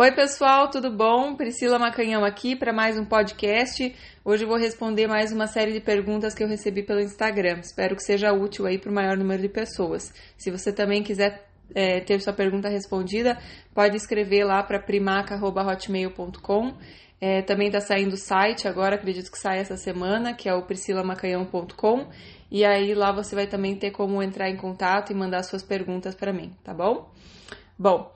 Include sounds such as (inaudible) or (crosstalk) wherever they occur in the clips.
Oi, pessoal, tudo bom? Priscila Macanhão aqui para mais um podcast. Hoje vou responder mais uma série de perguntas que eu recebi pelo Instagram. Espero que seja útil aí para o maior número de pessoas. Se você também quiser é, ter sua pergunta respondida, pode escrever lá para primaca.hotmail.com. É, também está saindo o site agora, acredito que sai essa semana, que é o priscilamacanhão.com. E aí lá você vai também ter como entrar em contato e mandar suas perguntas para mim, tá bom? Bom,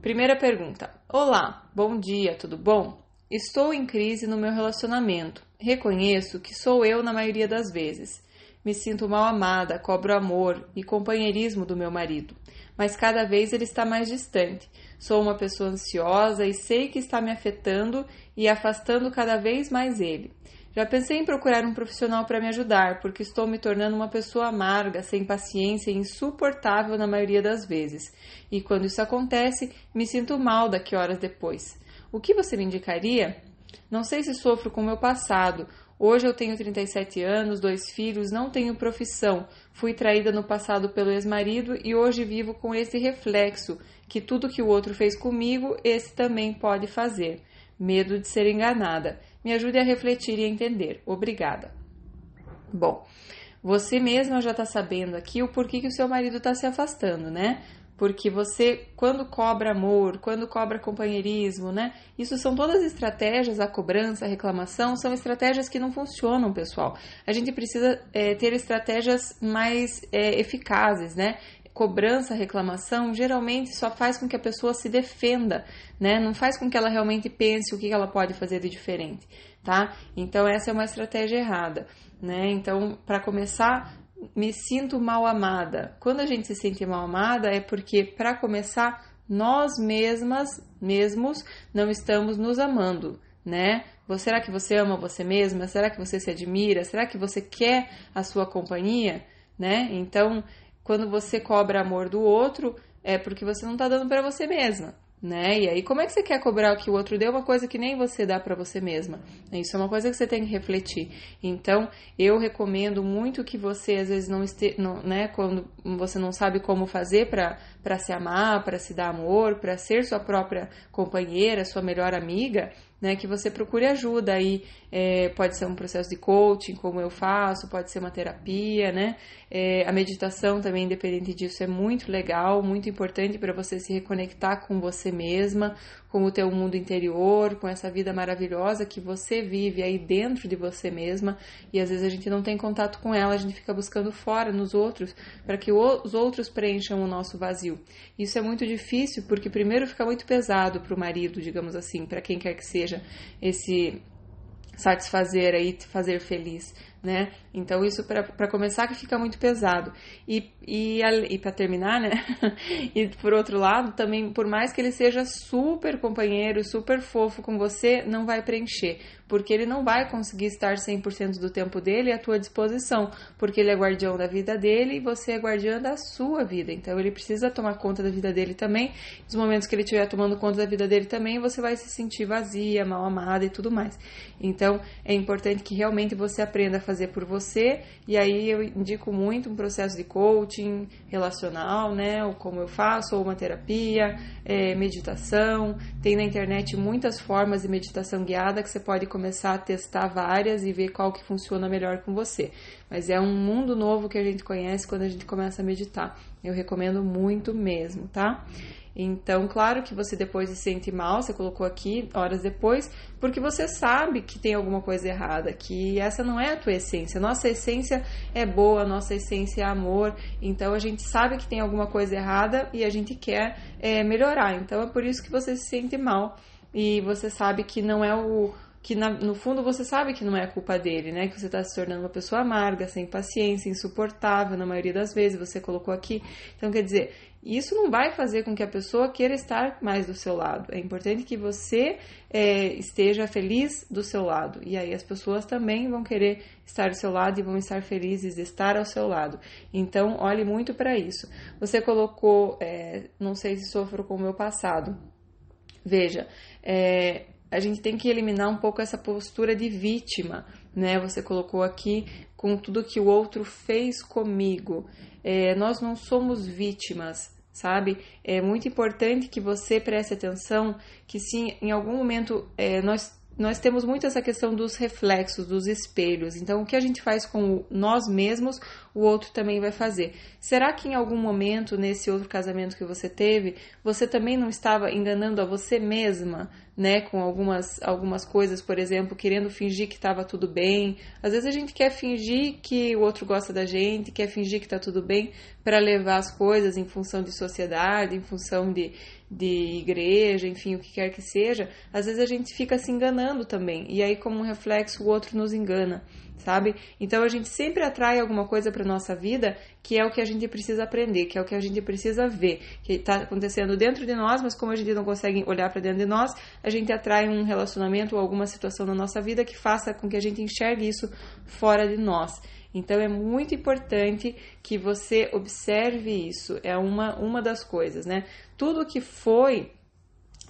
primeira pergunta. Olá, bom dia, tudo bom? Estou em crise no meu relacionamento. Reconheço que sou eu na maioria das vezes. Me sinto mal amada, cobro amor e companheirismo do meu marido, mas cada vez ele está mais distante. Sou uma pessoa ansiosa e sei que está me afetando e afastando cada vez mais ele. Já pensei em procurar um profissional para me ajudar, porque estou me tornando uma pessoa amarga, sem paciência e insuportável na maioria das vezes. E quando isso acontece, me sinto mal daqui horas depois. O que você me indicaria? Não sei se sofro com o meu passado. Hoje eu tenho 37 anos, dois filhos, não tenho profissão. Fui traída no passado pelo ex-marido e hoje vivo com esse reflexo que tudo que o outro fez comigo, esse também pode fazer. Medo de ser enganada. Me ajude a refletir e a entender. Obrigada. Bom, você mesma já está sabendo aqui o porquê que o seu marido está se afastando, né? Porque você, quando cobra amor, quando cobra companheirismo, né? Isso são todas estratégias, a cobrança, a reclamação, são estratégias que não funcionam, pessoal. A gente precisa é, ter estratégias mais é, eficazes, né? Cobrança, reclamação, geralmente só faz com que a pessoa se defenda, né? Não faz com que ela realmente pense o que ela pode fazer de diferente, tá? Então essa é uma estratégia errada, né? Então, para começar, me sinto mal amada. Quando a gente se sente mal amada é porque para começar nós mesmas, mesmos, não estamos nos amando, né? Será que você ama você mesma? Será que você se admira? Será que você quer a sua companhia, né? Então, quando você cobra amor do outro, é porque você não está dando para você mesma, né? E aí, como é que você quer cobrar que o outro dê uma coisa que nem você dá para você mesma? Isso é uma coisa que você tem que refletir. Então, eu recomendo muito que você, às vezes, não esteja, né? Quando você não sabe como fazer para se amar, para se dar amor, para ser sua própria companheira, sua melhor amiga, né, que você procure ajuda aí, é, pode ser um processo de coaching, como eu faço, pode ser uma terapia, né, é, a meditação também, independente disso, é muito legal, muito importante para você se reconectar com você mesma, com o teu mundo interior, com essa vida maravilhosa que você vive aí dentro de você mesma, e às vezes a gente não tem contato com ela, a gente fica buscando fora, nos outros, para que os outros preencham o nosso vazio. Isso é muito difícil, porque primeiro fica muito pesado para o marido, digamos assim, para quem quer que seja, esse satisfazer aí, fazer feliz, né? Então isso para começar que fica muito pesado. E, e, e para terminar, né? (laughs) e por outro lado, também por mais que ele seja super companheiro, super fofo com você, não vai preencher, porque ele não vai conseguir estar 100% do tempo dele à tua disposição, porque ele é guardião da vida dele e você é guardiã da sua vida. Então ele precisa tomar conta da vida dele também. Nos momentos que ele estiver tomando conta da vida dele também, você vai se sentir vazia, mal amada e tudo mais. Então é importante que realmente você aprenda a fazer por você, e aí eu indico muito um processo de coaching relacional, né? Ou como eu faço, ou uma terapia, é, meditação. Tem na internet muitas formas de meditação guiada que você pode começar a testar várias e ver qual que funciona melhor com você. Mas é um mundo novo que a gente conhece quando a gente começa a meditar. Eu recomendo muito mesmo, tá? Então, claro que você depois se sente mal, você colocou aqui horas depois, porque você sabe que tem alguma coisa errada, que essa não é a tua essência. Nossa essência é boa, nossa essência é amor, então a gente sabe que tem alguma coisa errada e a gente quer é, melhorar. Então é por isso que você se sente mal e você sabe que não é o que na, no fundo você sabe que não é culpa dele, né? Que você está se tornando uma pessoa amarga, sem paciência, insuportável na maioria das vezes, você colocou aqui. Então, quer dizer, isso não vai fazer com que a pessoa queira estar mais do seu lado. É importante que você é, esteja feliz do seu lado. E aí as pessoas também vão querer estar do seu lado e vão estar felizes de estar ao seu lado. Então, olhe muito para isso. Você colocou, é, não sei se sofro com o meu passado. Veja, é, a gente tem que eliminar um pouco essa postura de vítima, né? Você colocou aqui com tudo que o outro fez comigo. É, nós não somos vítimas, sabe? É muito importante que você preste atenção que se em algum momento é, nós nós temos muito essa questão dos reflexos, dos espelhos. Então, o que a gente faz com nós mesmos, o outro também vai fazer. Será que em algum momento, nesse outro casamento que você teve, você também não estava enganando a você mesma, né? Com algumas, algumas coisas, por exemplo, querendo fingir que estava tudo bem. Às vezes a gente quer fingir que o outro gosta da gente, quer fingir que está tudo bem para levar as coisas em função de sociedade, em função de de igreja, enfim, o que quer que seja, às vezes a gente fica se enganando também. E aí, como um reflexo, o outro nos engana, sabe? Então a gente sempre atrai alguma coisa para nossa vida que é o que a gente precisa aprender, que é o que a gente precisa ver, que está acontecendo dentro de nós, mas como a gente não consegue olhar para dentro de nós, a gente atrai um relacionamento ou alguma situação na nossa vida que faça com que a gente enxergue isso fora de nós. Então é muito importante que você observe isso. É uma, uma das coisas, né? Tudo que foi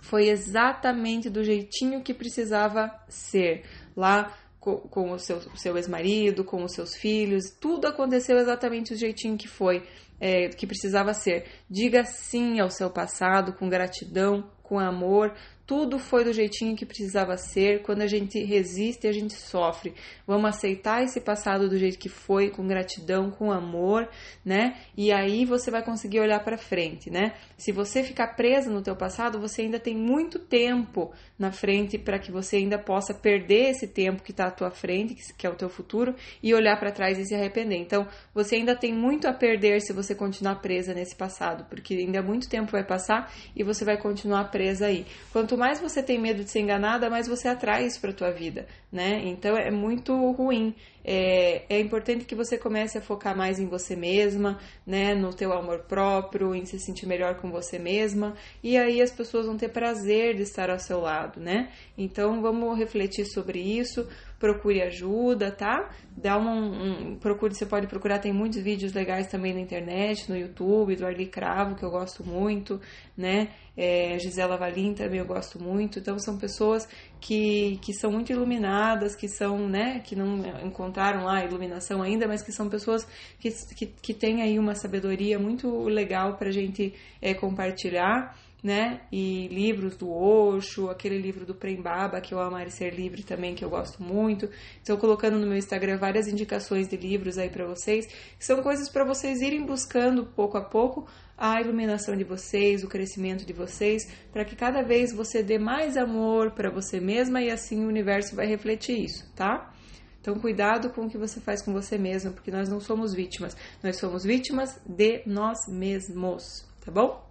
foi exatamente do jeitinho que precisava ser. Lá com, com o seu, seu ex-marido, com os seus filhos, tudo aconteceu exatamente do jeitinho que foi, é, que precisava ser. Diga sim ao seu passado com gratidão, com amor, tudo foi do jeitinho que precisava ser. Quando a gente resiste, a gente sofre. Vamos aceitar esse passado do jeito que foi, com gratidão, com amor, né? E aí você vai conseguir olhar para frente, né? Se você ficar presa no teu passado, você ainda tem muito tempo na frente para que você ainda possa perder esse tempo que está à tua frente, que é o teu futuro, e olhar para trás e se arrepender. Então, você ainda tem muito a perder se você continuar presa nesse passado, porque ainda muito tempo vai passar e você vai continuar presa aí. Quanto mais você tem medo de ser enganada, mais você atrai isso para tua vida, né? Então é muito ruim. É, é importante que você comece a focar mais em você mesma, né? No teu amor próprio, em se sentir melhor com você mesma. E aí as pessoas vão ter prazer de estar ao seu lado, né? Então vamos refletir sobre isso procure ajuda, tá? Dá uma, um, procure, você pode procurar, tem muitos vídeos legais também na internet, no YouTube, do Arli Cravo, que eu gosto muito, né? É, Gisela Valim também eu gosto muito. Então são pessoas que, que são muito iluminadas, que são, né, que não encontraram lá a iluminação ainda, mas que são pessoas que, que, que têm aí uma sabedoria muito legal para a gente é, compartilhar né? E livros do Osho, aquele livro do Prem Baba, que eu Amar e Ser Livre também, que eu gosto muito. Estou colocando no meu Instagram várias indicações de livros aí para vocês, que são coisas para vocês irem buscando pouco a pouco a iluminação de vocês, o crescimento de vocês, para que cada vez você dê mais amor para você mesma e assim o universo vai refletir isso, tá? Então, cuidado com o que você faz com você mesma, porque nós não somos vítimas, nós somos vítimas de nós mesmos, tá bom?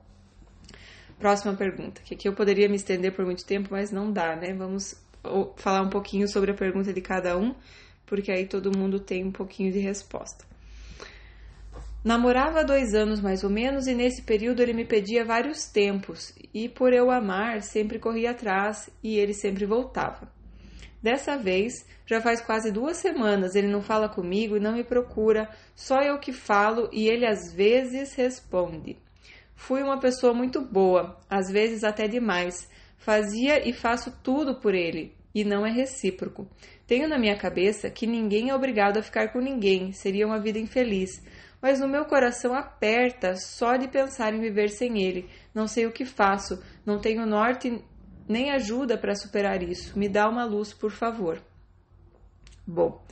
Próxima pergunta, que aqui eu poderia me estender por muito tempo, mas não dá, né? Vamos falar um pouquinho sobre a pergunta de cada um, porque aí todo mundo tem um pouquinho de resposta. Namorava há dois anos mais ou menos e nesse período ele me pedia vários tempos e por eu amar sempre corria atrás e ele sempre voltava. Dessa vez, já faz quase duas semanas ele não fala comigo e não me procura, só eu que falo e ele às vezes responde. Fui uma pessoa muito boa, às vezes até demais. Fazia e faço tudo por ele, e não é recíproco. Tenho na minha cabeça que ninguém é obrigado a ficar com ninguém, seria uma vida infeliz. Mas no meu coração aperta só de pensar em viver sem ele. Não sei o que faço, não tenho norte nem ajuda para superar isso. Me dá uma luz, por favor. Bom,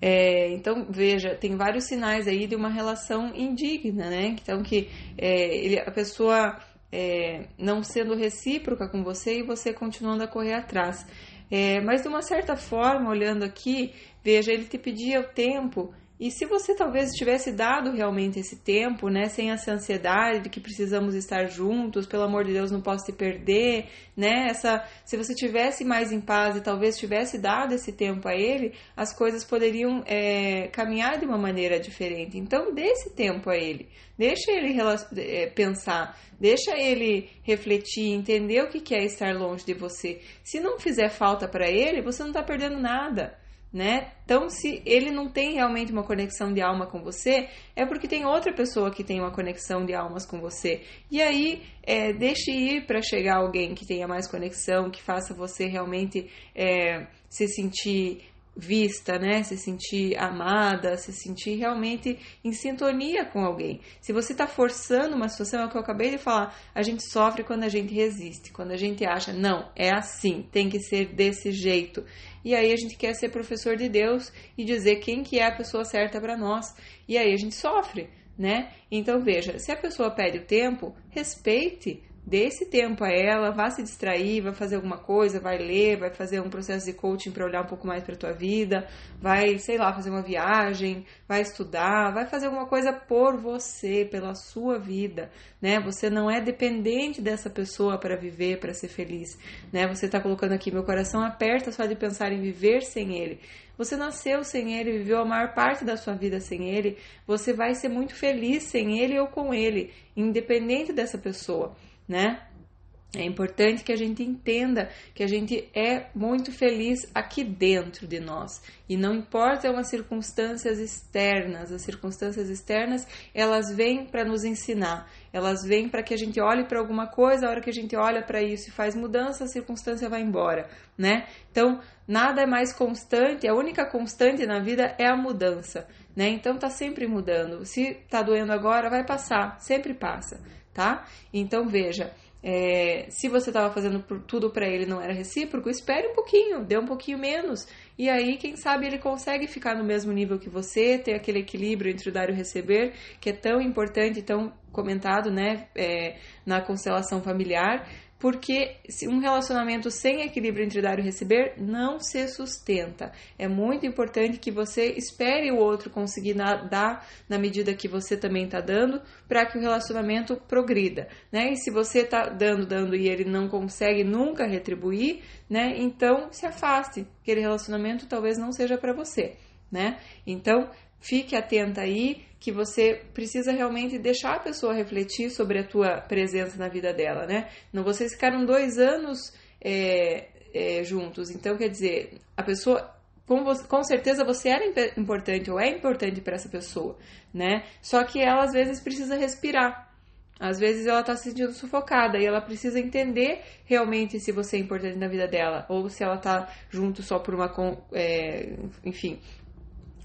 é, então, veja, tem vários sinais aí de uma relação indigna, né? Então, que é, ele, a pessoa é, não sendo recíproca com você e você continuando a correr atrás. É, mas, de uma certa forma, olhando aqui, veja, ele te pedia o tempo e se você talvez tivesse dado realmente esse tempo, né, sem essa ansiedade de que precisamos estar juntos, pelo amor de Deus, não posso te perder, né? Essa, se você tivesse mais em paz e talvez tivesse dado esse tempo a ele, as coisas poderiam é, caminhar de uma maneira diferente. Então, dê esse tempo a ele, deixa ele é, pensar, deixa ele refletir, entender o que é estar longe de você. Se não fizer falta para ele, você não está perdendo nada né? Então, se ele não tem realmente uma conexão de alma com você, é porque tem outra pessoa que tem uma conexão de almas com você. E aí, é, deixe ir para chegar alguém que tenha mais conexão, que faça você realmente é, se sentir vista, né? Se sentir amada, se sentir realmente em sintonia com alguém. Se você está forçando uma situação, é o que eu acabei de falar, a gente sofre quando a gente resiste, quando a gente acha, não, é assim, tem que ser desse jeito. E aí a gente quer ser professor de Deus e dizer quem que é a pessoa certa para nós. E aí a gente sofre, né? Então veja, se a pessoa pede o tempo, respeite, Dê esse tempo a ela, vá se distrair, vai fazer alguma coisa, vai ler, vai fazer um processo de coaching para olhar um pouco mais para a tua vida, vai, sei lá, fazer uma viagem, vai estudar, vai fazer alguma coisa por você, pela sua vida, né? Você não é dependente dessa pessoa para viver, para ser feliz, né? Você está colocando aqui meu coração aperta só de pensar em viver sem ele. Você nasceu sem ele, viveu a maior parte da sua vida sem ele, você vai ser muito feliz sem ele ou com ele, independente dessa pessoa né? É importante que a gente entenda que a gente é muito feliz aqui dentro de nós. E não importa as circunstâncias externas, as circunstâncias externas, elas vêm para nos ensinar. Elas vêm para que a gente olhe para alguma coisa, a hora que a gente olha para isso e faz mudança, a circunstância vai embora, né? Então, nada é mais constante, a única constante na vida é a mudança, né? Então tá sempre mudando. Se tá doendo agora, vai passar, sempre passa tá? Então veja, é, se você estava fazendo tudo para ele não era recíproco, espere um pouquinho, dê um pouquinho menos. E aí, quem sabe ele consegue ficar no mesmo nível que você, ter aquele equilíbrio entre o dar e o receber, que é tão importante, tão comentado, né, é, na constelação familiar porque um relacionamento sem equilíbrio entre dar e receber não se sustenta. É muito importante que você espere o outro conseguir dar na medida que você também está dando, para que o relacionamento progrida, né? E se você está dando, dando e ele não consegue nunca retribuir, né? Então se afaste. Aquele relacionamento talvez não seja para você, né? Então fique atenta aí que você precisa realmente deixar a pessoa refletir sobre a tua presença na vida dela, né? Não vocês ficaram dois anos é, é, juntos, então quer dizer, a pessoa com, você, com, certeza você era importante ou é importante para essa pessoa, né? Só que ela às vezes precisa respirar. Às vezes ela está se sentindo sufocada e ela precisa entender realmente se você é importante na vida dela ou se ela está junto só por uma, é, enfim,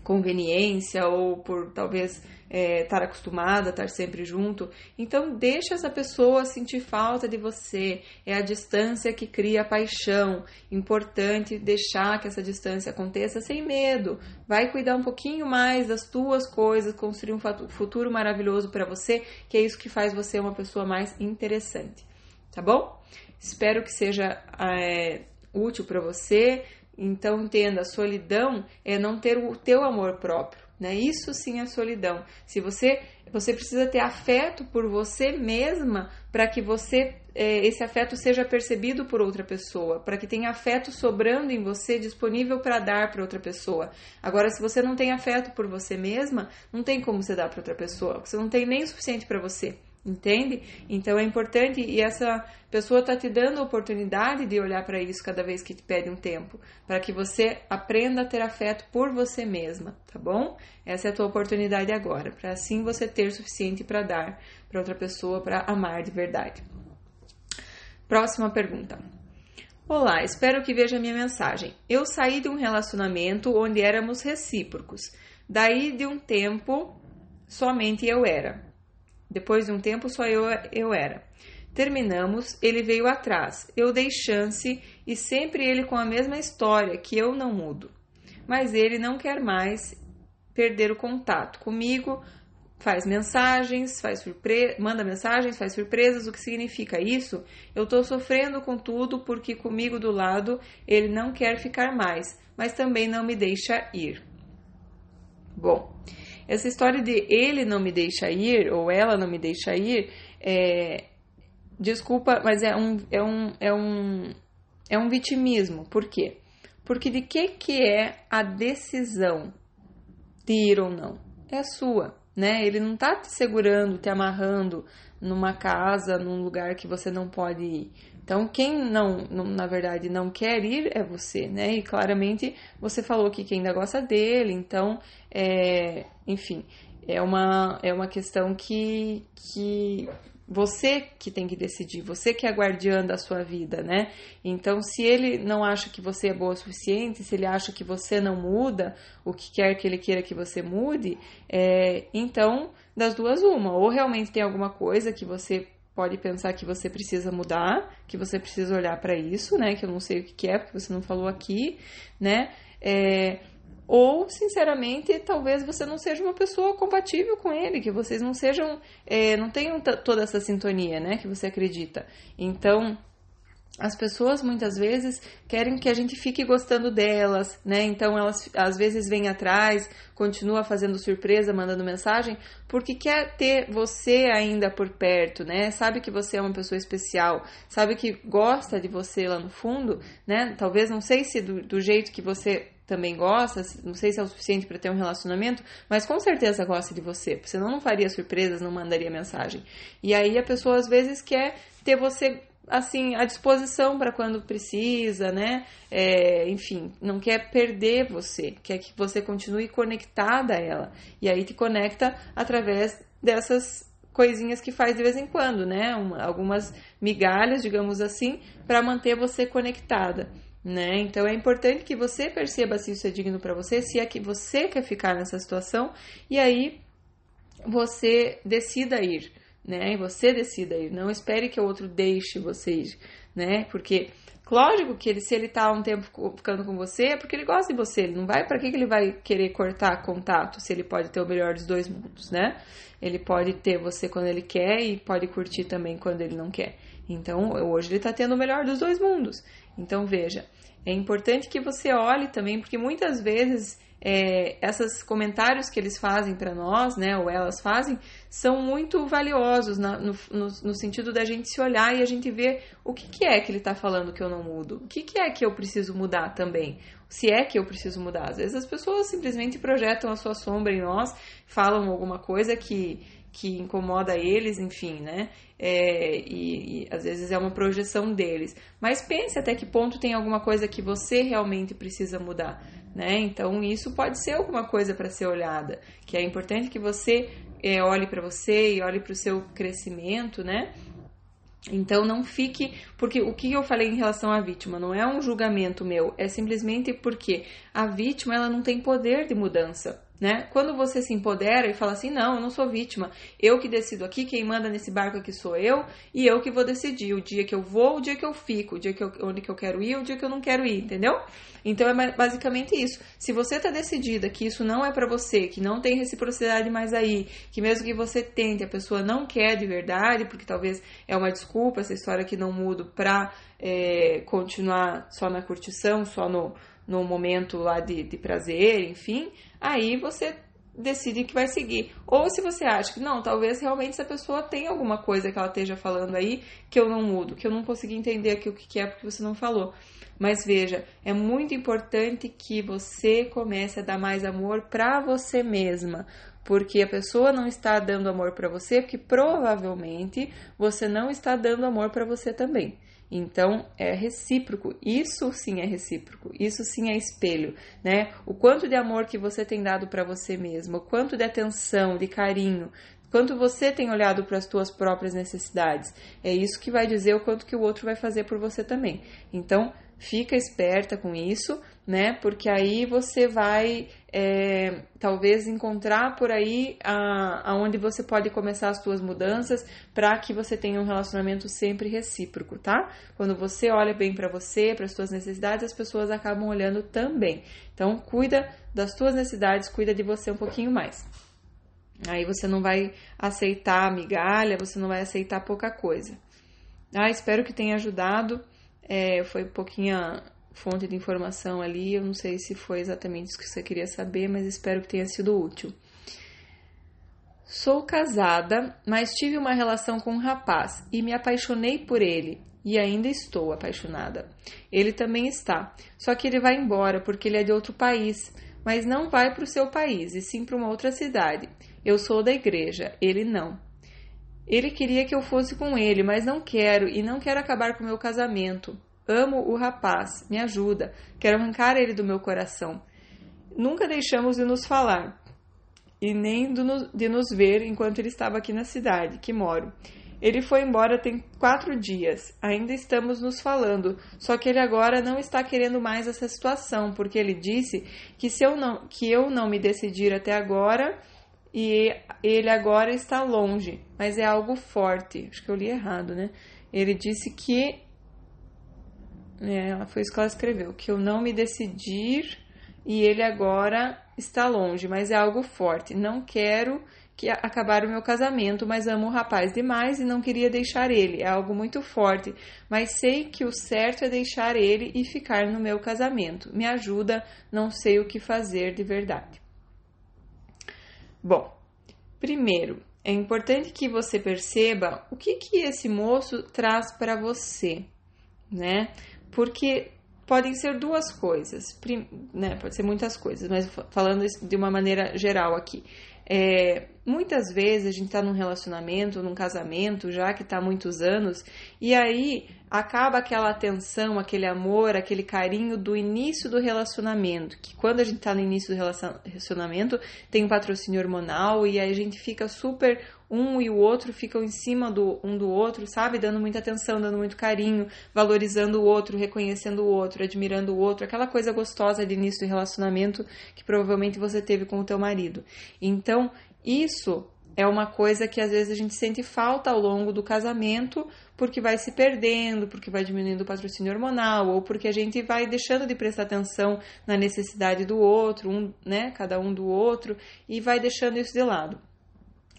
conveniência ou por talvez é, estar acostumada a estar sempre junto. Então, deixa essa pessoa sentir falta de você. É a distância que cria paixão. Importante deixar que essa distância aconteça sem medo. Vai cuidar um pouquinho mais das tuas coisas, construir um futuro maravilhoso para você, que é isso que faz você uma pessoa mais interessante. Tá bom? Espero que seja é, útil para você. Então entenda, solidão é não ter o teu amor próprio, né? Isso sim é solidão. Se você você precisa ter afeto por você mesma para que você é, esse afeto seja percebido por outra pessoa, para que tenha afeto sobrando em você disponível para dar para outra pessoa. Agora, se você não tem afeto por você mesma, não tem como você dar para outra pessoa. Você não tem nem o suficiente para você. Entende? Então é importante e essa pessoa está te dando a oportunidade de olhar para isso cada vez que te pede um tempo, para que você aprenda a ter afeto por você mesma, tá bom? Essa é a tua oportunidade agora, para assim você ter o suficiente para dar para outra pessoa, para amar de verdade. Próxima pergunta. Olá, espero que veja minha mensagem. Eu saí de um relacionamento onde éramos recíprocos. Daí de um tempo somente eu era. Depois de um tempo, só eu, eu era. Terminamos, ele veio atrás. Eu dei chance e sempre ele com a mesma história, que eu não mudo. Mas ele não quer mais perder o contato comigo, faz mensagens, faz surpre... manda mensagens, faz surpresas. O que significa isso? Eu estou sofrendo com tudo porque comigo do lado ele não quer ficar mais, mas também não me deixa ir. Bom, essa história de ele não me deixa ir ou ela não me deixa ir, é, desculpa, mas é um, é um, é um, é um vitimismo. Por quê? Porque de que que é a decisão de ir ou não? É sua, né? Ele não tá te segurando, te amarrando numa casa, num lugar que você não pode ir. Então, quem não, não, na verdade, não quer ir é você, né? E claramente você falou que quem ainda gosta dele, então, é, enfim, é uma, é uma questão que, que você que tem que decidir, você que é guardiã da sua vida, né? Então, se ele não acha que você é boa o suficiente, se ele acha que você não muda o que quer que ele queira que você mude, é, então, das duas, uma. Ou realmente tem alguma coisa que você pode pensar que você precisa mudar, que você precisa olhar para isso, né? Que eu não sei o que é, porque você não falou aqui, né? É, ou, sinceramente, talvez você não seja uma pessoa compatível com ele, que vocês não sejam, é, não tenham toda essa sintonia, né? Que você acredita. Então, as pessoas muitas vezes querem que a gente fique gostando delas, né? Então elas às vezes vêm atrás, continua fazendo surpresa, mandando mensagem, porque quer ter você ainda por perto, né? Sabe que você é uma pessoa especial, sabe que gosta de você lá no fundo, né? Talvez não sei se do, do jeito que você também gosta, não sei se é o suficiente para ter um relacionamento, mas com certeza gosta de você, senão não faria surpresas, não mandaria mensagem. E aí a pessoa às vezes quer ter você assim à disposição para quando precisa, né? É, enfim, não quer perder você, quer que você continue conectada a ela. E aí te conecta através dessas coisinhas que faz de vez em quando, né? Uma, algumas migalhas, digamos assim, para manter você conectada. Né? Então é importante que você perceba se isso é digno para você, se é que você quer ficar nessa situação e aí você decida ir, né? E você decida ir, não espere que o outro deixe você ir, né? Porque lógico que ele se ele tá um tempo ficando com você é porque ele gosta de você, ele não vai para que que ele vai querer cortar contato se ele pode ter o melhor dos dois mundos, né? Ele pode ter você quando ele quer e pode curtir também quando ele não quer. Então, hoje ele está tendo o melhor dos dois mundos. Então, veja, é importante que você olhe também, porque muitas vezes é, esses comentários que eles fazem para nós, né, ou elas fazem, são muito valiosos na, no, no, no, sentido da gente se olhar e a gente ver o que, que é que ele está falando que eu não mudo, o que, que é que eu preciso mudar também, se é que eu preciso mudar. Às vezes as pessoas simplesmente projetam a sua sombra em nós, falam alguma coisa que que incomoda eles, enfim, né? É, e, e, às vezes é uma projeção deles. Mas pense até que ponto tem alguma coisa que você realmente precisa mudar, né? Então isso pode ser alguma coisa para ser olhada, que é importante que você é, olhe para você e olhe para o seu crescimento, né? Então não fique, porque o que eu falei em relação à vítima não é um julgamento meu, é simplesmente porque a vítima ela não tem poder de mudança. Né? Quando você se empodera e fala assim, não, eu não sou vítima, eu que decido aqui, quem manda nesse barco aqui sou eu, e eu que vou decidir o dia que eu vou, o dia que eu fico, o dia que eu, onde que eu quero ir, o dia que eu não quero ir, entendeu? Então é basicamente isso. Se você está decidida que isso não é para você, que não tem reciprocidade mais aí, que mesmo que você tente, a pessoa não quer de verdade, porque talvez é uma desculpa essa história que não mudo pra é, continuar só na curtição, só no, no momento lá de, de prazer, enfim, aí você decide que vai seguir. Ou se você acha que não, talvez realmente essa pessoa tenha alguma coisa que ela esteja falando aí que eu não mudo, que eu não consegui entender aqui o que é porque você não falou. Mas veja, é muito importante que você comece a dar mais amor para você mesma, porque a pessoa não está dando amor para você, porque provavelmente você não está dando amor para você também. Então é recíproco. Isso sim é recíproco. Isso sim é espelho, né? O quanto de amor que você tem dado para você mesmo, o quanto de atenção, de carinho, quanto você tem olhado para as suas próprias necessidades. É isso que vai dizer o quanto que o outro vai fazer por você também. Então, fica esperta com isso, né? Porque aí você vai é, talvez encontrar por aí a, aonde você pode começar as suas mudanças para que você tenha um relacionamento sempre recíproco, tá? Quando você olha bem para você, para as suas necessidades, as pessoas acabam olhando também. Então, cuida das suas necessidades, cuida de você um pouquinho mais. Aí você não vai aceitar migalha, você não vai aceitar pouca coisa. Ah, espero que tenha ajudado. É, foi pouquinha fonte de informação ali. Eu não sei se foi exatamente isso que você queria saber, mas espero que tenha sido útil. Sou casada, mas tive uma relação com um rapaz e me apaixonei por ele e ainda estou apaixonada. Ele também está, só que ele vai embora porque ele é de outro país, mas não vai para o seu país e sim para uma outra cidade. Eu sou da igreja, ele não. Ele queria que eu fosse com ele, mas não quero e não quero acabar com meu casamento. Amo o rapaz, me ajuda, quero arrancar ele do meu coração. Nunca deixamos de nos falar e nem de nos ver enquanto ele estava aqui na cidade que moro. Ele foi embora tem quatro dias. Ainda estamos nos falando. Só que ele agora não está querendo mais essa situação, porque ele disse que se eu não, que eu não me decidir até agora, e ele agora está longe, mas é algo forte. Acho que eu li errado, né? Ele disse que. É, foi isso que ela escreveu: que eu não me decidir e ele agora está longe, mas é algo forte. Não quero que acabar o meu casamento, mas amo o rapaz demais e não queria deixar ele. É algo muito forte, mas sei que o certo é deixar ele e ficar no meu casamento. Me ajuda, não sei o que fazer de verdade. Bom, primeiro, é importante que você perceba o que que esse moço traz para você, né? Porque podem ser duas coisas, né? Pode ser muitas coisas, mas falando de uma maneira geral aqui. É, muitas vezes a gente está num relacionamento, num casamento, já que está há muitos anos, e aí acaba aquela atenção, aquele amor, aquele carinho do início do relacionamento. Que quando a gente está no início do relacionamento, tem um patrocínio hormonal e aí a gente fica super um e o outro ficam em cima do um do outro, sabe? Dando muita atenção, dando muito carinho, valorizando o outro, reconhecendo o outro, admirando o outro, aquela coisa gostosa de início do relacionamento que provavelmente você teve com o teu marido. Então, isso é uma coisa que às vezes a gente sente falta ao longo do casamento, porque vai se perdendo, porque vai diminuindo o patrocínio hormonal, ou porque a gente vai deixando de prestar atenção na necessidade do outro, um, né, cada um do outro, e vai deixando isso de lado.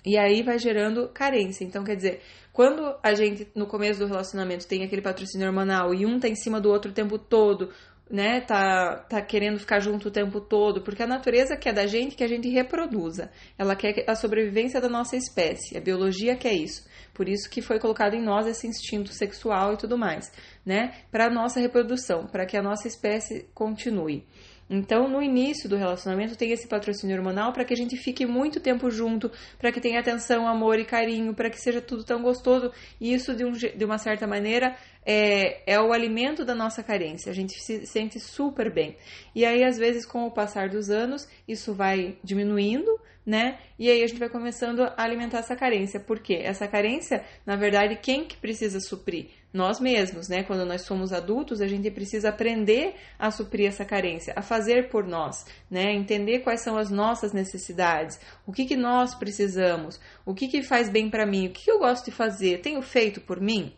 E aí vai gerando carência. Então, quer dizer, quando a gente, no começo do relacionamento, tem aquele patrocínio hormonal e um tá em cima do outro o tempo todo, né, tá, tá querendo ficar junto o tempo todo, porque a natureza quer da gente que a gente reproduza. Ela quer a sobrevivência da nossa espécie. A biologia quer isso. Por isso que foi colocado em nós esse instinto sexual e tudo mais, né, para nossa reprodução, para que a nossa espécie continue. Então, no início do relacionamento, tem esse patrocínio hormonal para que a gente fique muito tempo junto, para que tenha atenção, amor e carinho, para que seja tudo tão gostoso. E isso, de, um, de uma certa maneira, é, é o alimento da nossa carência. A gente se sente super bem. E aí, às vezes, com o passar dos anos, isso vai diminuindo, né? E aí a gente vai começando a alimentar essa carência. Por quê? Essa carência, na verdade, quem que precisa suprir? Nós mesmos, né? Quando nós somos adultos, a gente precisa aprender a suprir essa carência, a fazer por nós, né? Entender quais são as nossas necessidades, o que que nós precisamos, o que que faz bem para mim, o que, que eu gosto de fazer, tenho feito por mim,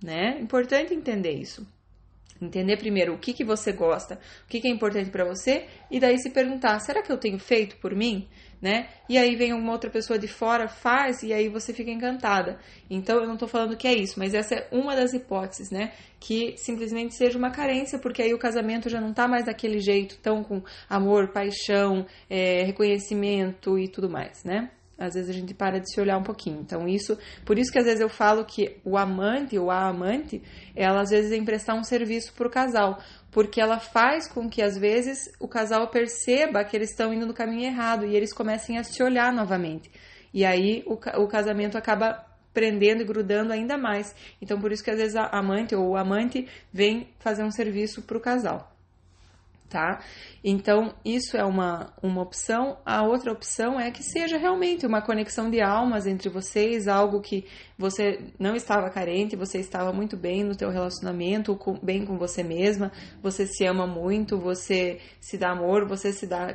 né? Importante entender isso. Entender primeiro o que, que você gosta, o que, que é importante para você, e daí se perguntar: será que eu tenho feito por mim? Né? E aí vem uma outra pessoa de fora, faz, e aí você fica encantada. Então eu não estou falando que é isso, mas essa é uma das hipóteses, né? Que simplesmente seja uma carência, porque aí o casamento já não está mais daquele jeito, tão com amor, paixão, é, reconhecimento e tudo mais, né? às vezes a gente para de se olhar um pouquinho. Então, isso, por isso que às vezes eu falo que o amante ou a amante, ela às vezes é emprestar um serviço para o casal, porque ela faz com que às vezes o casal perceba que eles estão indo no caminho errado e eles comecem a se olhar novamente. E aí o, o casamento acaba prendendo e grudando ainda mais. Então, por isso que às vezes a amante ou o amante vem fazer um serviço para o casal tá? Então, isso é uma, uma opção. A outra opção é que seja realmente uma conexão de almas entre vocês, algo que você não estava carente, você estava muito bem no teu relacionamento, bem com você mesma, você se ama muito, você se dá amor, você se dá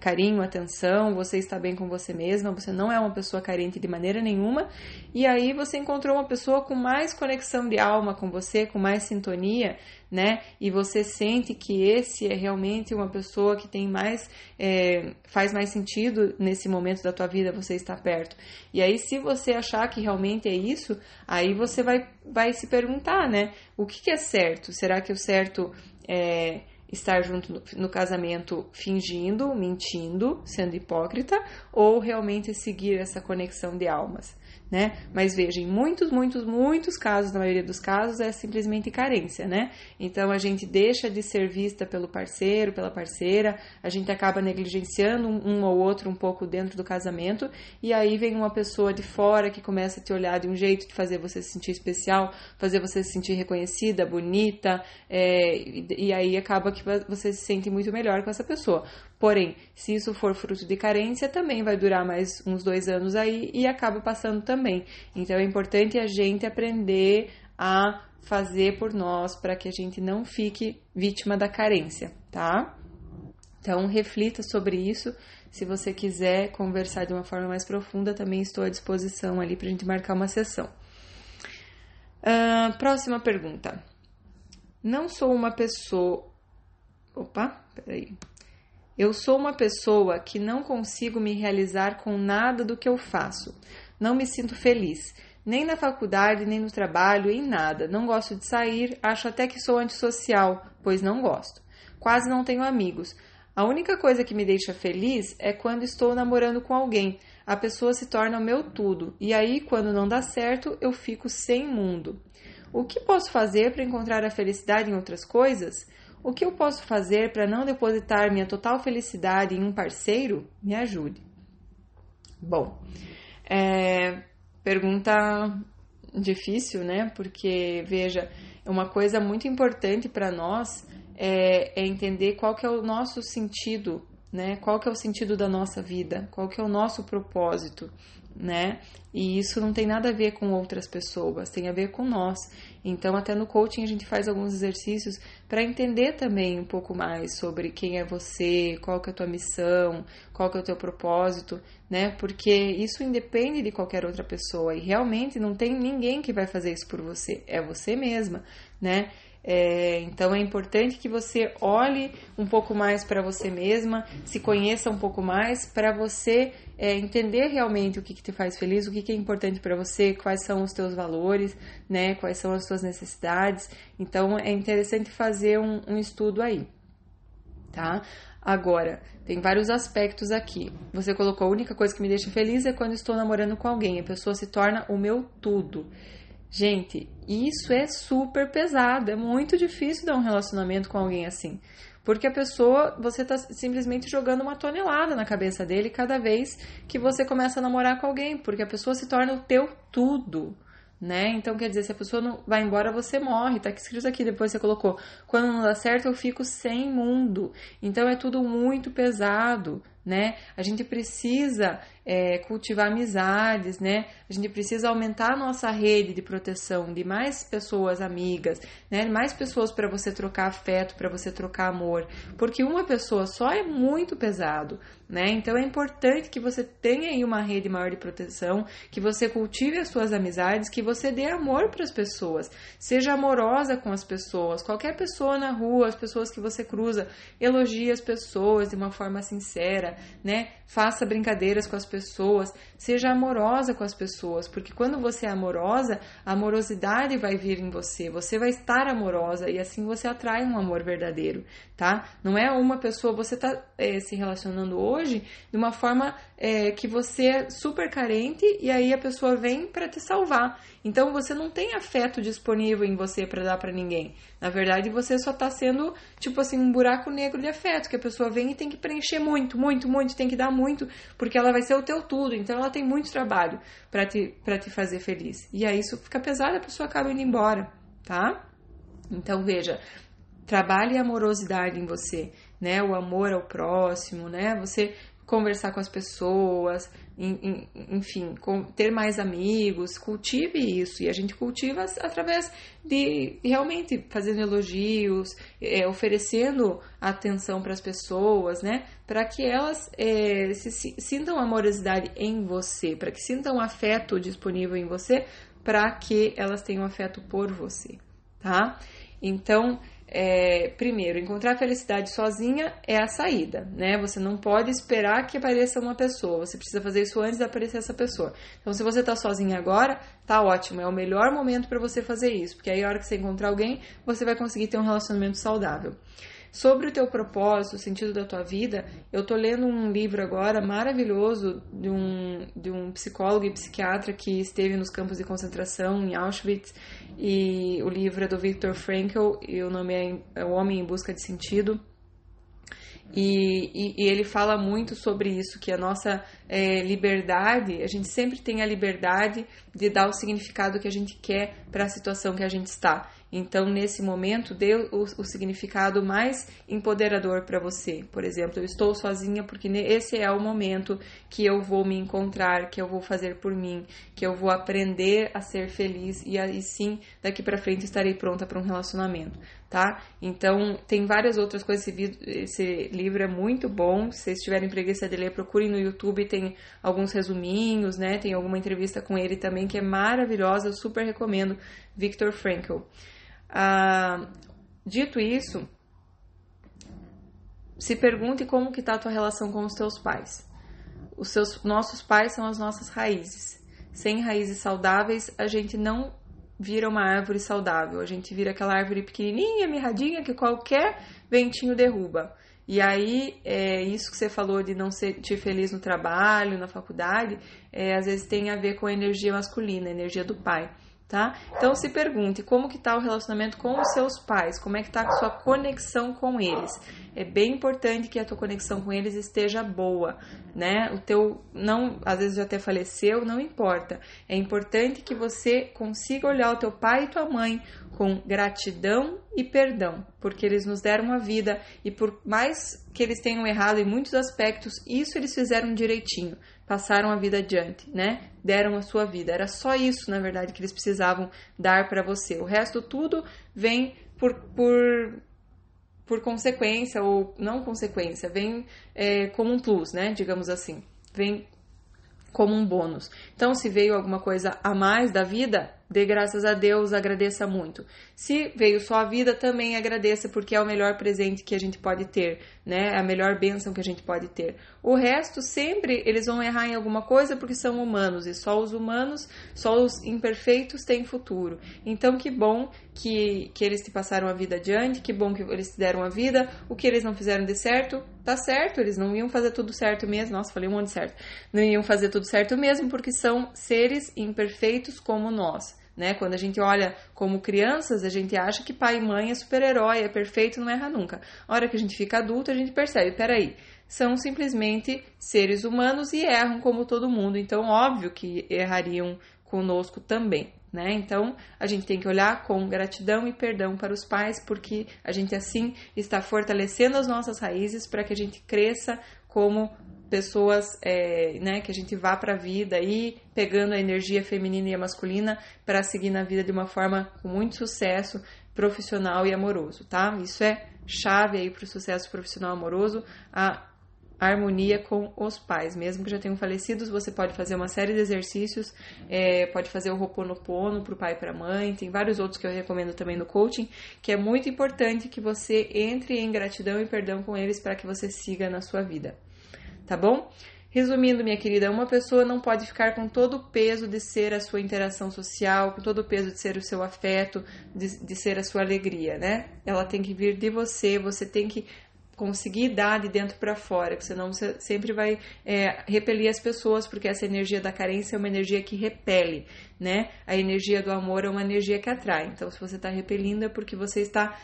carinho, atenção, você está bem com você mesma, você não é uma pessoa carente de maneira nenhuma, e aí você encontrou uma pessoa com mais conexão de alma com você, com mais sintonia, né? E você sente que esse é realmente uma pessoa que tem mais, é, faz mais sentido nesse momento da tua vida você estar perto. E aí, se você achar que realmente é isso, aí você vai, vai se perguntar, né? O que, que é certo? Será que o certo é estar junto no, no, casamento fingindo, mentindo, sendo hipócrita, ou realmente seguir essa conexão de almas? Né? Mas veja, em muitos, muitos, muitos casos, na maioria dos casos, é simplesmente carência, né? Então a gente deixa de ser vista pelo parceiro, pela parceira, a gente acaba negligenciando um ou outro um pouco dentro do casamento, e aí vem uma pessoa de fora que começa a te olhar de um jeito de fazer você se sentir especial, fazer você se sentir reconhecida, bonita, é, e, e aí acaba que você se sente muito melhor com essa pessoa. Porém, se isso for fruto de carência, também vai durar mais uns dois anos aí e acaba passando também. Então é importante a gente aprender a fazer por nós para que a gente não fique vítima da carência, tá? Então reflita sobre isso. Se você quiser conversar de uma forma mais profunda, também estou à disposição ali para a gente marcar uma sessão. Uh, próxima pergunta. Não sou uma pessoa. Opa, peraí. Eu sou uma pessoa que não consigo me realizar com nada do que eu faço. Não me sinto feliz, nem na faculdade, nem no trabalho, em nada. Não gosto de sair, acho até que sou antissocial, pois não gosto. Quase não tenho amigos. A única coisa que me deixa feliz é quando estou namorando com alguém. A pessoa se torna o meu tudo, e aí, quando não dá certo, eu fico sem mundo. O que posso fazer para encontrar a felicidade em outras coisas? O que eu posso fazer para não depositar minha total felicidade em um parceiro? Me ajude. Bom, é, pergunta difícil, né? Porque, veja, uma coisa muito importante para nós é, é, entender qual que é o nosso sentido, né? Qual que é o sentido da nossa vida, qual que é o nosso propósito né? E isso não tem nada a ver com outras pessoas, tem a ver com nós. Então, até no coaching a gente faz alguns exercícios para entender também um pouco mais sobre quem é você, qual que é a tua missão, qual que é o teu propósito, né? Porque isso independe de qualquer outra pessoa e realmente não tem ninguém que vai fazer isso por você, é você mesma, né? É, então é importante que você olhe um pouco mais para você mesma, se conheça um pouco mais para você é, entender realmente o que, que, te faz feliz, o que, que é importante para você, quais são os teus valores, né? Quais são as tuas necessidades. Então é interessante fazer um, um estudo aí, tá? Agora, tem vários aspectos aqui. Você colocou a única coisa que me deixa feliz é quando estou namorando com alguém. A pessoa se torna o meu tudo. Gente, isso é super pesado, é muito difícil dar um relacionamento com alguém assim. Porque a pessoa, você está simplesmente jogando uma tonelada na cabeça dele cada vez que você começa a namorar com alguém, porque a pessoa se torna o teu tudo, né? Então quer dizer, se a pessoa não vai embora, você morre. Tá escrito aqui, depois você colocou. Quando não dá certo, eu fico sem mundo. Então é tudo muito pesado, né? A gente precisa é, cultivar amizades, né? A gente precisa aumentar a nossa rede de proteção de mais pessoas amigas, né? Mais pessoas para você trocar afeto, para você trocar amor, porque uma pessoa só é muito pesado, né? Então é importante que você tenha aí uma rede maior de proteção, que você cultive as suas amizades, que você dê amor para as pessoas, seja amorosa com as pessoas, qualquer pessoa na rua, as pessoas que você cruza, elogie as pessoas de uma forma sincera, né? Faça brincadeiras com as pessoas, seja amorosa com as pessoas, porque quando você é amorosa, a amorosidade vai vir em você, você vai estar amorosa e assim você atrai um amor verdadeiro, tá? Não é uma pessoa, você tá é, se relacionando hoje de uma forma é, que você é super carente e aí a pessoa vem para te salvar. Então você não tem afeto disponível em você para dar para ninguém. Na verdade, você só tá sendo tipo assim um buraco negro de afeto que a pessoa vem e tem que preencher muito, muito, muito, tem que dar muito, porque ela vai ser o teu tudo. Então ela tem muito trabalho para te para te fazer feliz. E aí isso fica pesado, a pessoa acaba indo embora, tá? Então veja, trabalhe a amorosidade em você, né? O amor ao próximo, né? Você conversar com as pessoas, enfim, ter mais amigos, cultive isso. E a gente cultiva através de realmente fazendo elogios, é, oferecendo atenção para as pessoas, né? Para que elas é, se, sintam amorosidade em você, para que sintam afeto disponível em você, para que elas tenham afeto por você, tá? Então, é, primeiro, encontrar felicidade sozinha é a saída, né? Você não pode esperar que apareça uma pessoa, você precisa fazer isso antes de aparecer essa pessoa. Então, se você tá sozinha agora, tá ótimo, é o melhor momento para você fazer isso, porque aí a hora que você encontrar alguém, você vai conseguir ter um relacionamento saudável. Sobre o teu propósito, o sentido da tua vida, eu tô lendo um livro agora maravilhoso de um, de um psicólogo e psiquiatra que esteve nos campos de concentração em Auschwitz e o livro é do Viktor Frankl e o nome é, é O Homem em Busca de Sentido. E, e, e, ele fala muito sobre isso, que a nossa é, liberdade, a gente sempre tem a liberdade de dar o significado que a gente quer para a situação que a gente está. Então, nesse momento, dê o, o significado mais empoderador para você. Por exemplo, eu estou sozinha porque esse é o momento que eu vou me encontrar, que eu vou fazer por mim, que eu vou aprender a ser feliz e aí sim, daqui para frente estarei pronta para um relacionamento tá? Então, tem várias outras coisas. Esse, esse, livro é muito bom. Se vocês tiverem preguiça de ler, procurem no YouTube. Tem alguns resuminhos, né? Tem alguma entrevista com ele também que é maravilhosa. Super recomendo. Viktor Frankl. Ah, dito isso, se pergunte como que tá a tua relação com os teus pais. Os seus, nossos pais são as nossas raízes. Sem raízes saudáveis, a gente não vira uma árvore saudável. A gente vira aquela árvore pequenininha, mirradinha, que qualquer ventinho derruba. E aí, é, isso que você falou de não ser feliz no trabalho, na faculdade, é, às vezes tem a ver com a energia masculina, a energia do pai tá? Então se pergunte como que tá o relacionamento com os seus pais, como é que tá a sua conexão com eles. É bem importante que a tua conexão com eles esteja boa, né? O teu não, às vezes já até faleceu, não importa. É importante que você consiga olhar o teu pai e tua mãe com gratidão e perdão, porque eles nos deram a vida e por mais que eles tenham errado em muitos aspectos, isso eles fizeram direitinho passaram a vida adiante, né? Deram a sua vida. Era só isso, na verdade, que eles precisavam dar para você. O resto tudo vem por, por, por consequência, ou não consequência, vem é, como um plus, né? Digamos assim. Vem como um bônus. Então, se veio alguma coisa a mais da vida, dê graças a Deus, agradeça muito. Se veio só a vida, também agradeça, porque é o melhor presente que a gente pode ter, né? É a melhor bênção que a gente pode ter. O resto, sempre eles vão errar em alguma coisa porque são humanos, e só os humanos, só os imperfeitos têm futuro. Então, que bom que, que eles te passaram a vida adiante, que bom que eles te deram a vida, o que eles não fizeram de certo, tá certo, eles não iam fazer tudo certo mesmo. Nossa, falei um monte de certo. Não iam fazer tudo certo mesmo, porque são seres imperfeitos como nós. Né? Quando a gente olha como crianças, a gente acha que pai e mãe é super-herói, é perfeito, não erra nunca. A hora que a gente fica adulto, a gente percebe, peraí, são simplesmente seres humanos e erram como todo mundo, então óbvio que errariam conosco também. Né? Então, a gente tem que olhar com gratidão e perdão para os pais, porque a gente assim está fortalecendo as nossas raízes para que a gente cresça como pessoas, é, né, que a gente vá para a vida e pegando a energia feminina e a masculina para seguir na vida de uma forma com muito sucesso profissional e amoroso, tá? Isso é chave aí para o sucesso profissional amoroso, a harmonia com os pais, mesmo que já tenham falecidos, você pode fazer uma série de exercícios, é, pode fazer o Ho'oponopono para o pai e para a mãe, tem vários outros que eu recomendo também no coaching, que é muito importante que você entre em gratidão e perdão com eles para que você siga na sua vida tá bom? Resumindo, minha querida, uma pessoa não pode ficar com todo o peso de ser a sua interação social, com todo o peso de ser o seu afeto, de, de ser a sua alegria, né? Ela tem que vir de você, você tem que conseguir dar de dentro para fora, porque senão você sempre vai é, repelir as pessoas, porque essa energia da carência é uma energia que repele, né? A energia do amor é uma energia que atrai. Então, se você está repelindo, é porque você está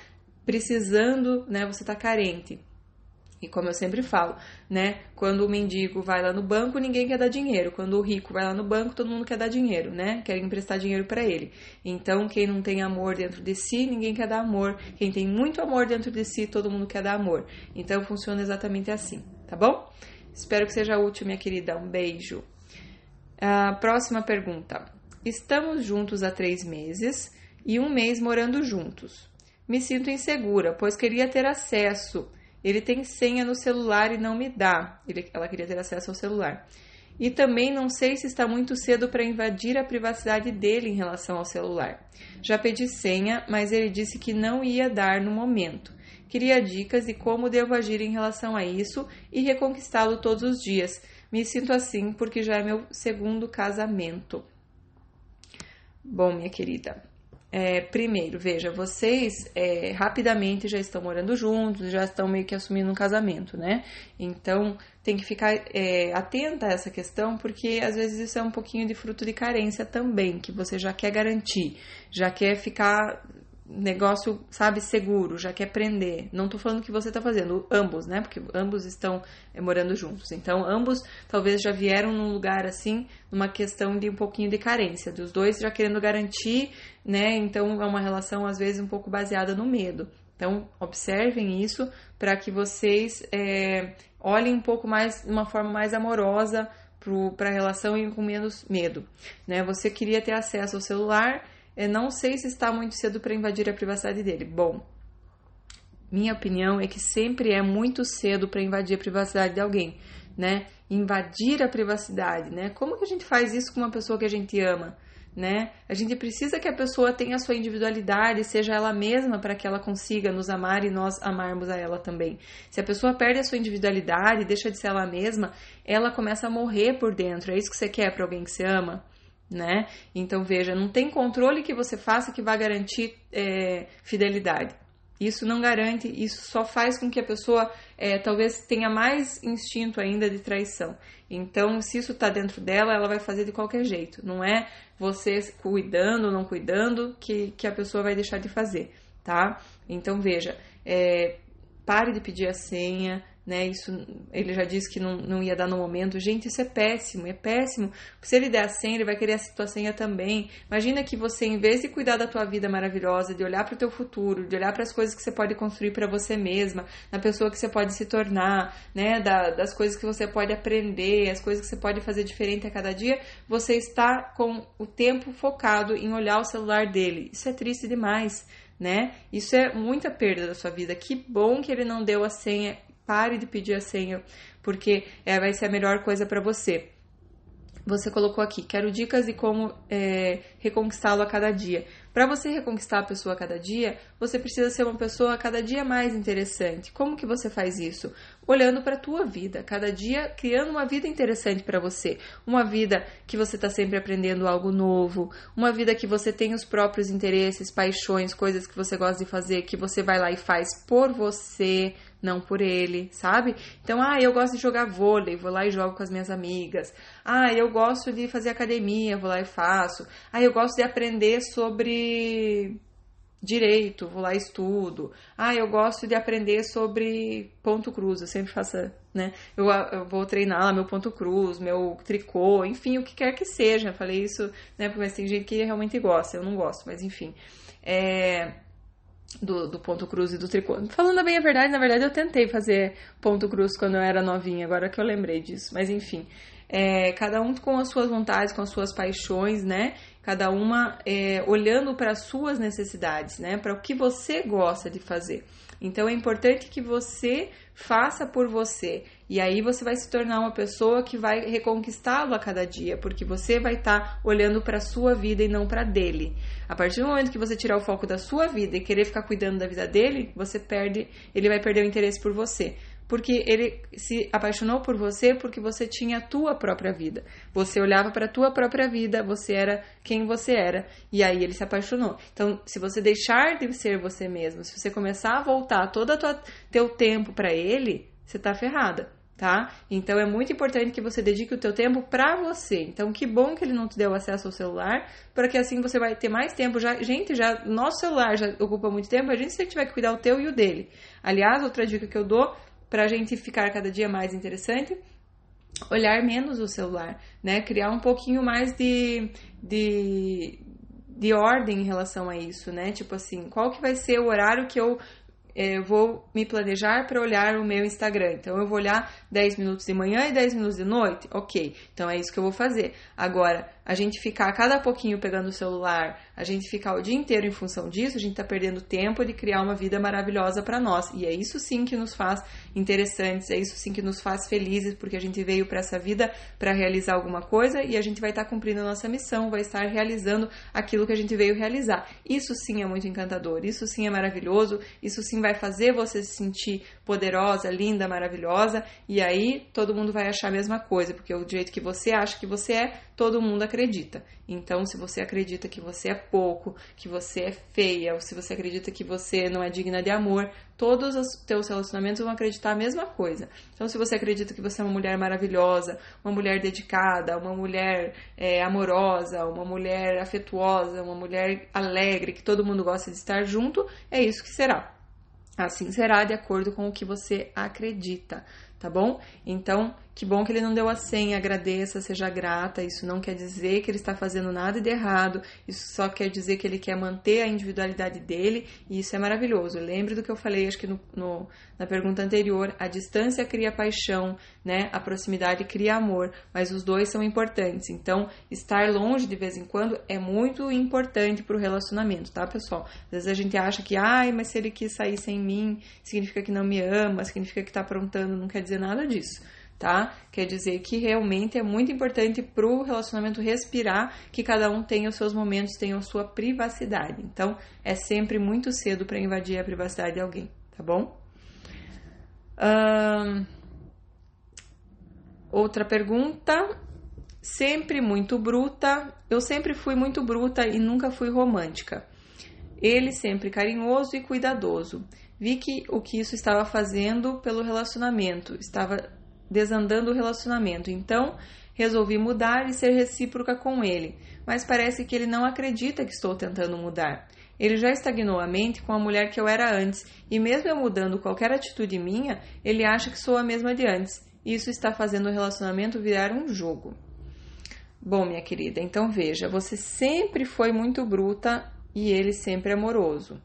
precisando, né? Você está carente. E como eu sempre falo, né? Quando o mendigo vai lá no banco, ninguém quer dar dinheiro. Quando o rico vai lá no banco, todo mundo quer dar dinheiro, né? Quer emprestar dinheiro para ele. Então, quem não tem amor dentro de si, ninguém quer dar amor. Quem tem muito amor dentro de si, todo mundo quer dar amor. Então, funciona exatamente assim, tá bom? Espero que seja útil, minha querida. Um beijo. A próxima pergunta. Estamos juntos há três meses e um mês morando juntos. Me sinto insegura, pois queria ter acesso ele tem senha no celular e não me dá. Ele, ela queria ter acesso ao celular. E também não sei se está muito cedo para invadir a privacidade dele em relação ao celular. Já pedi senha, mas ele disse que não ia dar no momento. Queria dicas de como devo agir em relação a isso e reconquistá-lo todos os dias. Me sinto assim porque já é meu segundo casamento. Bom, minha querida, é, primeiro, veja, vocês é, rapidamente já estão morando juntos, já estão meio que assumindo um casamento, né? Então tem que ficar é, atenta a essa questão, porque às vezes isso é um pouquinho de fruto de carência também, que você já quer garantir, já quer ficar negócio, sabe, seguro, já quer prender. Não tô falando que você tá fazendo, ambos, né? Porque ambos estão é, morando juntos. Então, ambos talvez já vieram num lugar assim, numa questão de um pouquinho de carência, dos dois já querendo garantir, né? Então, é uma relação às vezes um pouco baseada no medo. Então, observem isso para que vocês é, olhem um pouco mais, de uma forma mais amorosa para a relação e com menos medo. Né? Você queria ter acesso ao celular eu não sei se está muito cedo para invadir a privacidade dele. Bom, minha opinião é que sempre é muito cedo para invadir a privacidade de alguém, né? Invadir a privacidade, né? Como que a gente faz isso com uma pessoa que a gente ama, né? A gente precisa que a pessoa tenha a sua individualidade, seja ela mesma para que ela consiga nos amar e nós amarmos a ela também. Se a pessoa perde a sua individualidade, deixa de ser ela mesma, ela começa a morrer por dentro. É isso que você quer para alguém que você ama? Né? Então veja, não tem controle que você faça que vá garantir é, fidelidade. Isso não garante, isso só faz com que a pessoa é, talvez tenha mais instinto ainda de traição. Então, se isso está dentro dela, ela vai fazer de qualquer jeito. Não é você cuidando ou não cuidando que, que a pessoa vai deixar de fazer, tá? Então, veja, é, pare de pedir a senha, né? Isso ele já disse que não, não ia dar no momento. Gente, isso é péssimo, é péssimo. Se ele der a senha, ele vai querer a tua senha também. Imagina que você, em vez de cuidar da tua vida maravilhosa, de olhar para o teu futuro, de olhar para as coisas que você pode construir para você mesma, na pessoa que você pode se tornar, né? Da, das coisas que você pode aprender, as coisas que você pode fazer diferente a cada dia, você está com o tempo focado em olhar o celular dele. Isso é triste demais. Né? Isso é muita perda da sua vida. Que bom que ele não deu a senha pare de pedir a senha, porque é, vai ser a melhor coisa para você. Você colocou aqui, quero dicas de como é, reconquistá-lo a cada dia. Para você reconquistar a pessoa a cada dia, você precisa ser uma pessoa a cada dia mais interessante. Como que você faz isso? Olhando para a tua vida, cada dia criando uma vida interessante para você, uma vida que você está sempre aprendendo algo novo, uma vida que você tem os próprios interesses, paixões, coisas que você gosta de fazer, que você vai lá e faz por você, não por ele, sabe? Então, ah, eu gosto de jogar vôlei, vou lá e jogo com as minhas amigas. Ah, eu gosto de fazer academia, vou lá e faço. Ah, eu gosto de aprender sobre direito, vou lá e estudo. Ah, eu gosto de aprender sobre ponto cruz, eu sempre faço, né? Eu, eu vou treinar meu ponto cruz, meu tricô, enfim, o que quer que seja. Eu falei isso, né? Porque tem gente que realmente gosta, eu não gosto, mas enfim. É do, do ponto cruz e do tricô. Falando bem a verdade, na verdade eu tentei fazer ponto cruz quando eu era novinha, agora que eu lembrei disso. Mas enfim, é, cada um com as suas vontades, com as suas paixões, né? Cada uma é, olhando para as suas necessidades, né? Para o que você gosta de fazer. Então é importante que você faça por você. E aí você vai se tornar uma pessoa que vai reconquistá-lo a cada dia, porque você vai estar tá olhando para a sua vida e não para dele. A partir do momento que você tirar o foco da sua vida e querer ficar cuidando da vida dele, você perde, ele vai perder o interesse por você porque ele se apaixonou por você porque você tinha a tua própria vida. Você olhava para a tua própria vida, você era quem você era, e aí ele se apaixonou. Então, se você deixar de ser você mesmo, se você começar a voltar todo o teu tempo para ele, você tá ferrada. Tá? Então é muito importante que você dedique o teu tempo para você. Então que bom que ele não te deu acesso ao celular, porque assim você vai ter mais tempo. Já, gente, já nosso celular já ocupa muito tempo. A gente sempre tiver que cuidar o teu e o dele. Aliás, outra dica que eu dou para a gente ficar cada dia mais interessante, olhar menos o celular, né? Criar um pouquinho mais de, de, de ordem em relação a isso, né? Tipo assim, qual que vai ser o horário que eu é, vou me planejar para olhar o meu Instagram. Então, eu vou olhar 10 minutos de manhã e 10 minutos de noite? Ok, então é isso que eu vou fazer. Agora, a gente ficar a cada pouquinho pegando o celular, a gente ficar o dia inteiro em função disso, a gente está perdendo tempo de criar uma vida maravilhosa para nós. E é isso sim que nos faz interessantes, é isso sim que nos faz felizes, porque a gente veio para essa vida para realizar alguma coisa e a gente vai estar tá cumprindo a nossa missão, vai estar realizando aquilo que a gente veio realizar. Isso sim é muito encantador, isso sim é maravilhoso, isso sim vai fazer você se sentir poderosa, linda, maravilhosa, e aí todo mundo vai achar a mesma coisa, porque o jeito que você acha que você é, todo mundo acredita. Então, se você acredita que você é pouco, que você é feia, ou se você acredita que você não é digna de amor, todos os teus relacionamentos vão acreditar a mesma coisa. Então, se você acredita que você é uma mulher maravilhosa, uma mulher dedicada, uma mulher é, amorosa, uma mulher afetuosa, uma mulher alegre, que todo mundo gosta de estar junto, é isso que será. Assim será de acordo com o que você acredita, tá bom? Então, que bom que ele não deu a senha, agradeça, seja grata. Isso não quer dizer que ele está fazendo nada de errado, isso só quer dizer que ele quer manter a individualidade dele e isso é maravilhoso. Lembre do que eu falei, acho que no, no, na pergunta anterior: a distância cria paixão, né? A proximidade cria amor, mas os dois são importantes. Então, estar longe de vez em quando é muito importante para o relacionamento, tá, pessoal? Às vezes a gente acha que, ai, mas se ele quis sair sem mim, significa que não me ama, significa que está aprontando, não quer dizer nada disso tá? Quer dizer que realmente é muito importante para o relacionamento respirar, que cada um tenha os seus momentos, tenha a sua privacidade. Então, é sempre muito cedo para invadir a privacidade de alguém, tá bom? outra pergunta. Sempre muito bruta. Eu sempre fui muito bruta e nunca fui romântica. Ele sempre carinhoso e cuidadoso. Vi que o que isso estava fazendo pelo relacionamento estava desandando o relacionamento. Então, resolvi mudar e ser recíproca com ele, mas parece que ele não acredita que estou tentando mudar. Ele já estagnou a mente com a mulher que eu era antes, e mesmo eu mudando qualquer atitude minha, ele acha que sou a mesma de antes. Isso está fazendo o relacionamento virar um jogo. Bom, minha querida, então veja, você sempre foi muito bruta e ele sempre amoroso.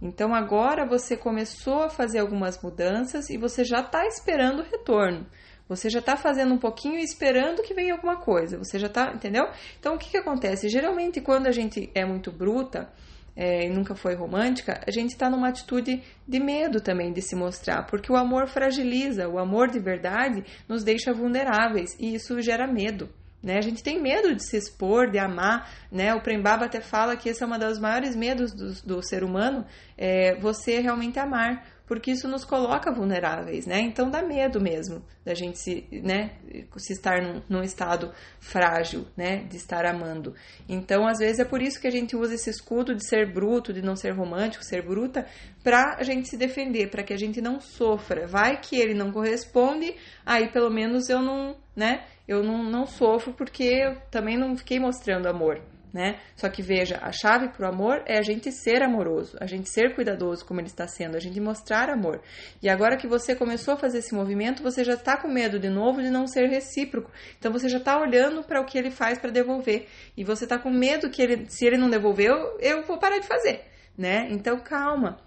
Então agora você começou a fazer algumas mudanças e você já está esperando o retorno. Você já está fazendo um pouquinho e esperando que venha alguma coisa. Você já está, entendeu? Então o que, que acontece? Geralmente quando a gente é muito bruta é, e nunca foi romântica, a gente está numa atitude de medo também de se mostrar, porque o amor fragiliza, o amor de verdade nos deixa vulneráveis e isso gera medo. Né? A gente tem medo de se expor, de amar. Né? O Prembaba até fala que esse é um dos maiores medos do, do ser humano, é você realmente amar, porque isso nos coloca vulneráveis, né? Então dá medo mesmo da gente se, né, se estar num, num, estado frágil, né, de estar amando. Então, às vezes é por isso que a gente usa esse escudo de ser bruto, de não ser romântico, ser bruta, para a gente se defender, para que a gente não sofra. Vai que ele não corresponde, aí pelo menos eu não, né, eu não, não sofro porque eu também não fiquei mostrando amor né? Só que veja, a chave para o amor é a gente ser amoroso, a gente ser cuidadoso como ele está sendo, a gente mostrar amor. E agora que você começou a fazer esse movimento, você já está com medo de novo de não ser recíproco. Então você já está olhando para o que ele faz para devolver e você está com medo que ele, se ele não devolveu, eu vou parar de fazer, né? Então calma.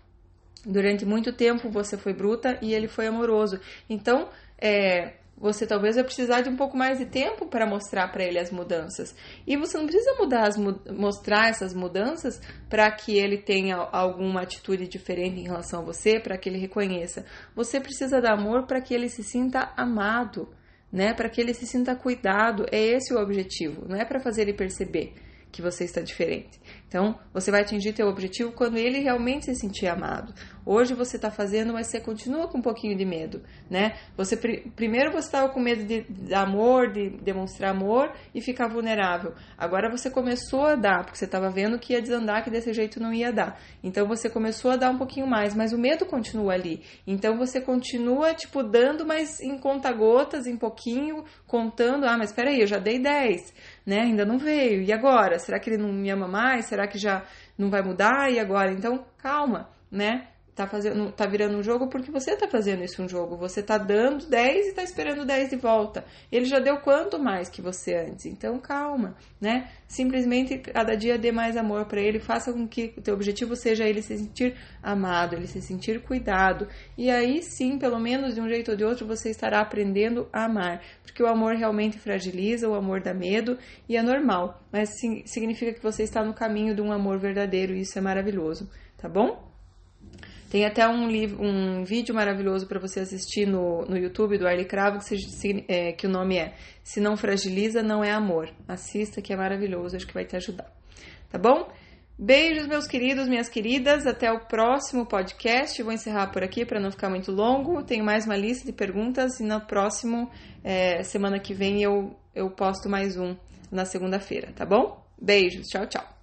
Durante muito tempo você foi bruta e ele foi amoroso. Então, é, você talvez vai precisar de um pouco mais de tempo para mostrar para ele as mudanças. E você não precisa mudar as, mostrar essas mudanças para que ele tenha alguma atitude diferente em relação a você, para que ele reconheça. Você precisa dar amor para que ele se sinta amado, né? Para que ele se sinta cuidado. É esse o objetivo, não é para fazer ele perceber que você está diferente. Então, você vai atingir teu objetivo quando ele realmente se sentir amado. Hoje você está fazendo, mas você continua com um pouquinho de medo, né? Você primeiro você estava com medo de, de, amor, de demonstrar amor e ficar vulnerável. Agora você começou a dar, porque você estava vendo que ia desandar, que desse jeito não ia dar. Então você começou a dar um pouquinho mais, mas o medo continua ali. Então você continua tipo dando, mas em conta gotas, em pouquinho, contando. Ah, mas espera aí, eu já dei 10, né? Ainda não veio. E agora? Será que ele não me ama mais? Será que já não vai mudar? E agora? Então, calma, né? Tá fazendo, tá virando um jogo porque você tá fazendo isso um jogo. Você tá dando 10 e tá esperando 10 de volta. Ele já deu quanto mais que você antes. Então calma, né? Simplesmente cada dia dê mais amor para ele, faça com que o teu objetivo seja ele se sentir amado, ele se sentir cuidado. E aí sim, pelo menos de um jeito ou de outro, você estará aprendendo a amar, porque o amor realmente fragiliza, o amor dá medo e é normal, mas significa que você está no caminho de um amor verdadeiro e isso é maravilhoso, tá bom? Tem até um, livro, um vídeo maravilhoso para você assistir no, no YouTube do Arlie Cravo, que, se, é, que o nome é Se Não Fragiliza, Não É Amor. Assista, que é maravilhoso, acho que vai te ajudar. Tá bom? Beijos, meus queridos, minhas queridas. Até o próximo podcast. Vou encerrar por aqui para não ficar muito longo. Tenho mais uma lista de perguntas e na próxima é, semana que vem eu, eu posto mais um na segunda-feira, tá bom? Beijos, tchau, tchau.